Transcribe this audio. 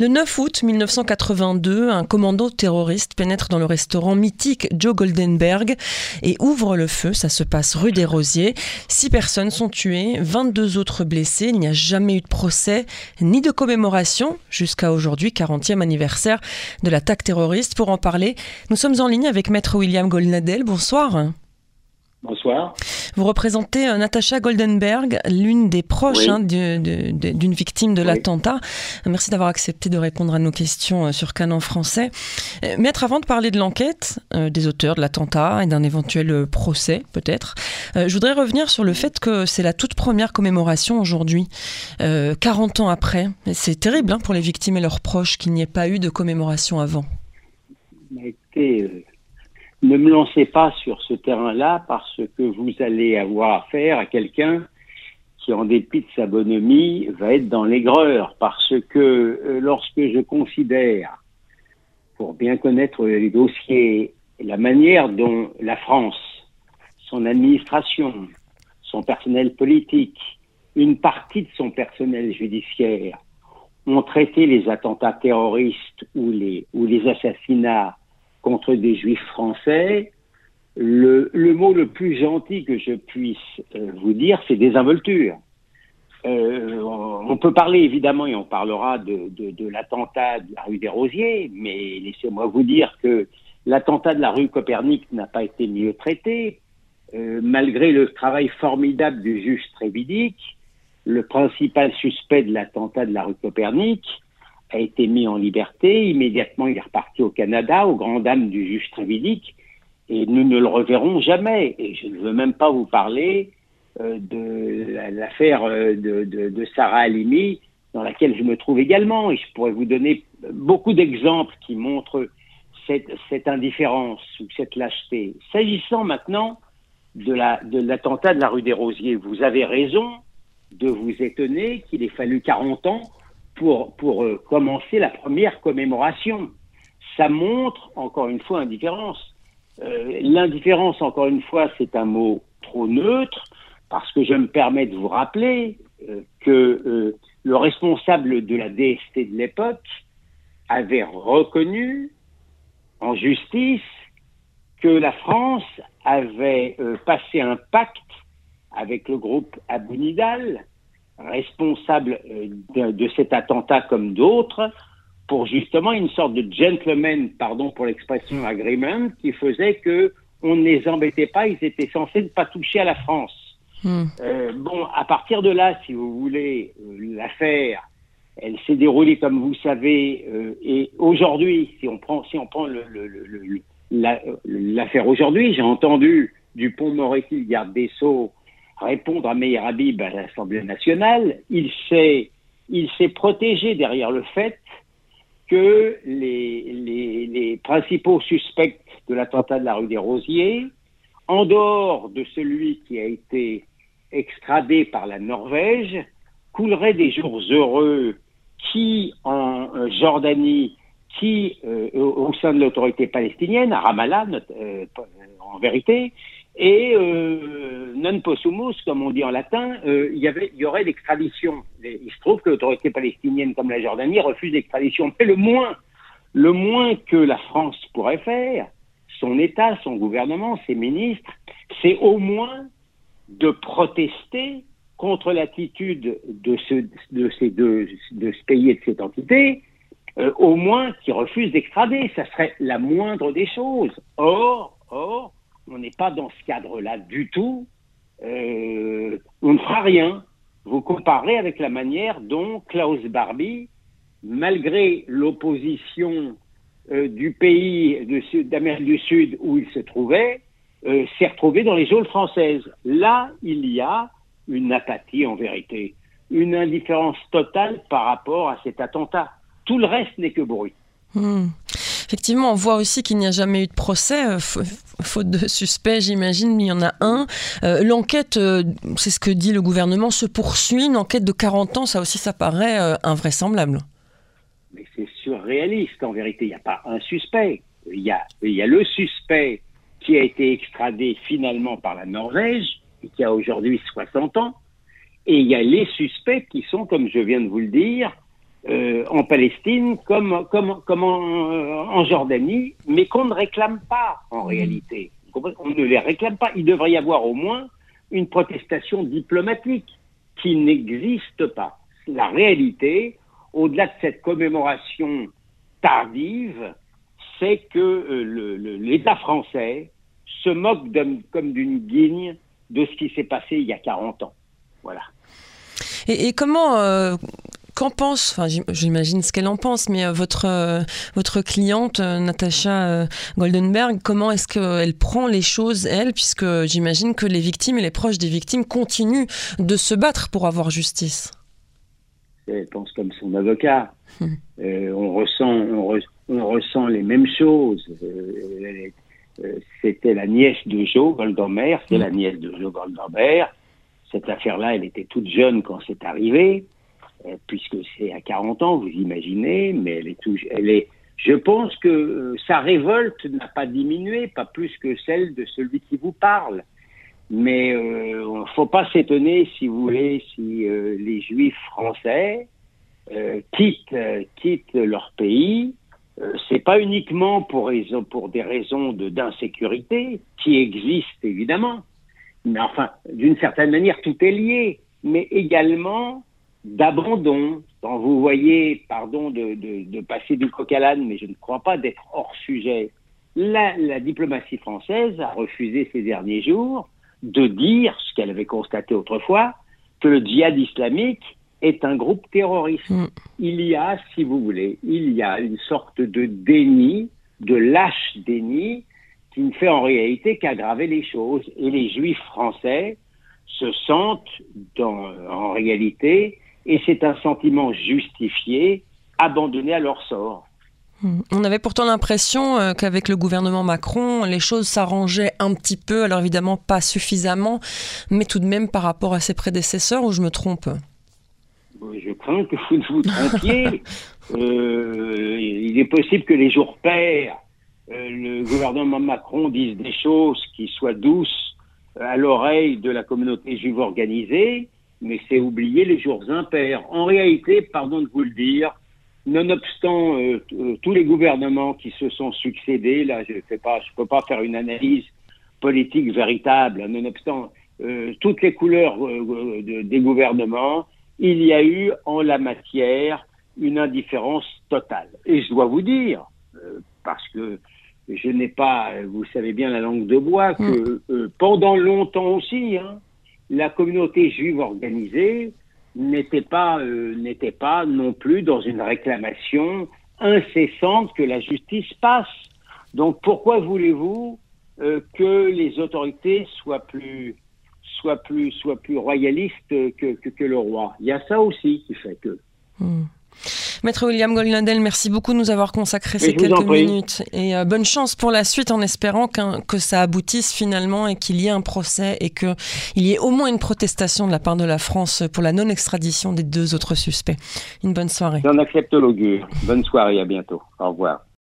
Le 9 août 1982, un commando terroriste pénètre dans le restaurant mythique Joe Goldenberg et ouvre le feu. Ça se passe rue des Rosiers. Six personnes sont tuées, 22 autres blessées. Il n'y a jamais eu de procès ni de commémoration jusqu'à aujourd'hui, 40e anniversaire de l'attaque terroriste. Pour en parler, nous sommes en ligne avec Maître William Goldnadel. Bonsoir. Bonsoir. Vous représentez euh, Natacha Goldenberg, l'une des proches hein, d'une victime de l'attentat. Merci d'avoir accepté de répondre à nos questions euh, sur Canon français. Euh, maître, avant de parler de l'enquête, des auteurs de l'attentat et d'un éventuel procès, peut-être, je voudrais revenir sur le fait que c'est la toute première commémoration aujourd'hui, 40 ans après. C'est terrible hein, pour les victimes et leurs proches qu'il n'y ait pas eu de commémoration avant ne me lancez pas sur ce terrain-là parce que vous allez avoir affaire à quelqu'un qui, en dépit de sa bonhomie, va être dans l'aigreur. Parce que euh, lorsque je considère, pour bien connaître les dossiers, la manière dont la France, son administration, son personnel politique, une partie de son personnel judiciaire ont traité les attentats terroristes ou les, ou les assassinats contre des juifs français, le, le, mot le plus gentil que je puisse euh, vous dire, c'est désinvolture. Euh, on peut parler évidemment, et on parlera de, l'attentat de la rue des Rosiers, mais laissez-moi vous dire que l'attentat de la rue Copernic n'a pas été mieux traité. Euh, malgré le travail formidable du juge Trévidic, le principal suspect de l'attentat de la rue Copernic a été mis en liberté. Immédiatement, il est reparti au Canada, aux grandes dames du juge Trévidic, et nous ne le reverrons jamais. Et je ne veux même pas vous parler euh, de l'affaire euh, de, de, de, Sarah Halimi, dans laquelle je me trouve également. Et je pourrais vous donner beaucoup d'exemples qui montrent cette, cette, indifférence ou cette lâcheté. S'agissant maintenant de l'attentat la, de, de la rue des Rosiers, vous avez raison de vous étonner qu'il ait fallu 40 ans pour, euh, commencer la première commémoration. Ça montre, encore une fois, indifférence. Euh, l'indifférence, encore une fois, c'est un mot trop neutre, parce que je me permets de vous rappeler euh, que le responsable de la DST de l'époque avait reconnu en justice que la France avait passé un pacte avec le groupe Abu Nidal responsable euh, de, de cet attentat comme d'autres pour justement une sorte de gentleman, pardon pour l'expression agreement, qui faisait que on ne les embêtait pas, ils étaient censés ne pas toucher à la France. Hmm. Euh, bon, à partir de là, si vous voulez, euh, l'affaire, elle s'est déroulée comme vous savez, euh, et aujourd'hui, si on prend, si on prend le, le, le, l'affaire aujourd'hui, j'ai entendu Dupont-Moretti, garde des Sceaux, répondre à Meir Habib à l'Assemblée nationale, il s'est, il s'est protégé derrière le fait que les, les, les principaux suspects de l'attentat de la rue des Rosiers, en dehors de celui qui a été extradé par la Norvège, couleraient des jours heureux qui, en euh, Jordanie, qui, euh, au sein de l'autorité palestinienne, à Ramallah, euh, en vérité, et euh, non possumus, comme on dit en latin, euh, y il y aurait l'extradition. Il se trouve que l'autorité palestinienne, comme la Jordanie, refuse l'extradition. Mais le moins, le moins que la France pourrait faire, son État, son gouvernement, ses ministres, c'est au moins de protester contre l'attitude de ce, de ces deux, de ce pays et de cette entité, euh, au moins qui refuse d'extrader. Ça serait la moindre des choses. Or, or, on n'est pas dans ce cadre-là du tout. Euh, on ne fera rien. Vous comparez avec la manière dont Klaus Barbie, malgré l'opposition euh, du pays d'Amérique du Sud où il se trouvait, euh, s'est retrouvé dans les geôles françaises. Là, il y a une apathie en vérité, une indifférence totale par rapport à cet attentat. Tout le reste n'est que bruit. Hmm. Effectivement, on voit aussi qu'il n'y a jamais eu de procès, euh, faute de suspect, j'imagine, mais il y en a un. Euh, l'enquête, euh, c'est ce que dit le gouvernement, se poursuit. Une enquête de 40 ans, ça aussi, ça paraît invraisemble. Mais c'est surréaliste, en vérité. Il n'y a pas un suspect. Il y, a, il y a le suspect qui a été extradé finalement par la Norvège et qui a aujourd'hui 60 ans. Et il y a les suspects qui sont, comme je viens de vous le dire, euh, en Palestine comme, comme, comme en, euh, en Jordanie, mais qu'on ne réclame pas en réalité. On ne les réclame pas. Il devrait y avoir au moins une protestation diplomatique qui n'existe pas. La réalité, au-delà de cette commémoration tardive, c'est que euh, l'État français se moque comme d'une guigne de ce qui s'est passé il y a 40 ans. Voilà. Et, comment, euh, qu'en pense, enfin j'imagine ce qu'elle en pense, mais euh, votre, euh, votre cliente, Natacha Goldenberg, comment est-ce qu'elle prend les choses, elle, puisque j'imagine que les victimes et les proches des victimes continuent de se battre pour avoir justice Elle pense comme son avocat. Hmm. on, ressent, on, ressent les mêmes choses. C'était la nièce de Joe Goldenberg, c'est hmm. la nièce de Joe Goldenberg cette affaire-là, elle était toute jeune quand c'est arrivé, euh, puisque c'est à 40 ans, vous imaginez, mais elle est, je pense que euh, sa révolte n'a pas diminué, pas plus que celle de celui qui vous parle. Mais il euh, ne faut pas s'étonner, si vous voulez, si les Juifs français quittent, quittent leur pays. c'est pas uniquement pour des raisons d'insécurité qui existent évidemment, mais enfin, d'une certaine manière, tout est lié, mais également d'abandon. Quand vous voyez, pardon de, de, de, passer du coq à l'âne, mais je ne crois pas d'être hors sujet, la, la, diplomatie française a refusé ces derniers jours de dire ce qu'elle avait constaté autrefois, que le djihad islamique est un groupe terroriste. Mm. Il y a, si vous voulez, il y a une sorte de déni, de lâche déni, qui ne fait en réalité qu'aggraver les choses. Et les juifs français se sentent dans, en réalité, et c'est un sentiment justifié, abandonnés à leur sort. Hmm. On avait pourtant l'impression euh, qu'avec le gouvernement Macron, les choses s'arrangeaient un petit peu, alors évidemment pas suffisamment, mais tout de même par rapport à ses prédécesseurs, ou je me trompe? Je crains que vous ne vous trompiez. euh, il est possible que les jours pairs euh, le gouvernement Macron dise des choses qui soient douces à l'oreille de la communauté juive organisée, mais c'est oublier les jours impairs. En réalité, pardon de vous le dire, nonobstant euh, euh, tous les gouvernements qui se sont succédés, là je ne peux pas faire une analyse politique véritable, nonobstant toutes les couleurs des gouvernements, il y a eu en la matière une indifférence totale. Et je dois vous dire, parce que je n'ai pas, vous savez bien la langue de bois, que mm. euh, pendant longtemps aussi, hein, la communauté juive organisée n'était pas, euh, pas non plus dans une réclamation incessante que la justice passe. Donc pourquoi voulez-vous euh, que les autorités soient plus, soient plus, soient plus royalistes que, que, le roi? Il y a ça aussi qui fait que. Mm. Maître William Goldnadel, merci beaucoup de nous avoir consacré ces quelques minutes. Et euh, bonne chance pour la suite en espérant que ça aboutisse finalement et qu'il y ait un procès et qu'il y ait au moins une protestation de la part de la France pour la non-extradition des deux autres suspects. Une bonne soirée. J'en accepte l'augure. Bonne soirée, à bientôt. Au revoir.